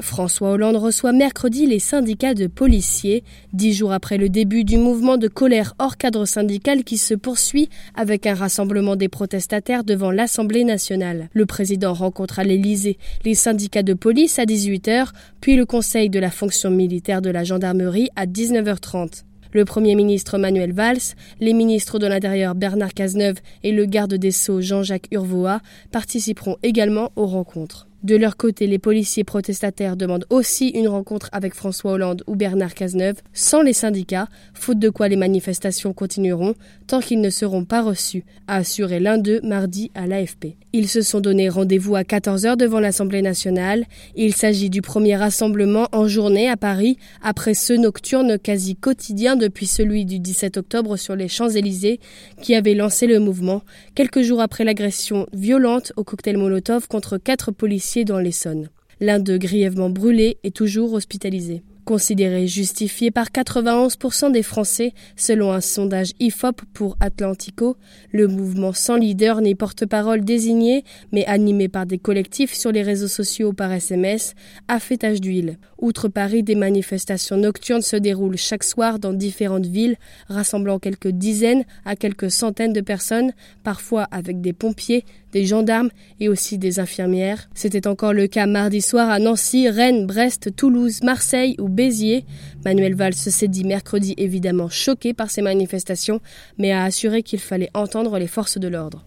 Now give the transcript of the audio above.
François Hollande reçoit mercredi les syndicats de policiers, dix jours après le début du mouvement de colère hors cadre syndical qui se poursuit avec un rassemblement des protestataires devant l'Assemblée nationale. Le président rencontre à l'Élysée les syndicats de police à 18h, puis le conseil de la fonction militaire de la gendarmerie à 19h30. Le Premier ministre Manuel Valls, les ministres de l'Intérieur Bernard Cazeneuve et le garde des Sceaux Jean-Jacques Urvoa participeront également aux rencontres. De leur côté, les policiers protestataires demandent aussi une rencontre avec François Hollande ou Bernard Cazeneuve sans les syndicats, faute de quoi les manifestations continueront tant qu'ils ne seront pas reçus, a assuré l'un d'eux mardi à l'AFP. Ils se sont donné rendez-vous à 14h devant l'Assemblée nationale. Il s'agit du premier rassemblement en journée à Paris après ce nocturne quasi quotidien depuis celui du 17 octobre sur les Champs-Élysées qui avait lancé le mouvement quelques jours après l'agression violente au cocktail Molotov contre quatre policiers dans l'Essonne. L'un d'eux grièvement brûlé est toujours hospitalisé. Considéré justifié par 91% des Français, selon un sondage IFOP pour Atlantico, le mouvement sans leader ni porte-parole désigné, mais animé par des collectifs sur les réseaux sociaux par SMS, a fait tache d'huile. Outre Paris, des manifestations nocturnes se déroulent chaque soir dans différentes villes, rassemblant quelques dizaines à quelques centaines de personnes, parfois avec des pompiers, des gendarmes et aussi des infirmières. C'était encore le cas mardi soir à Nancy, Rennes, Brest, Toulouse, Marseille ou Béziers. Manuel Valls s'est dit mercredi évidemment choqué par ces manifestations, mais a assuré qu'il fallait entendre les forces de l'ordre.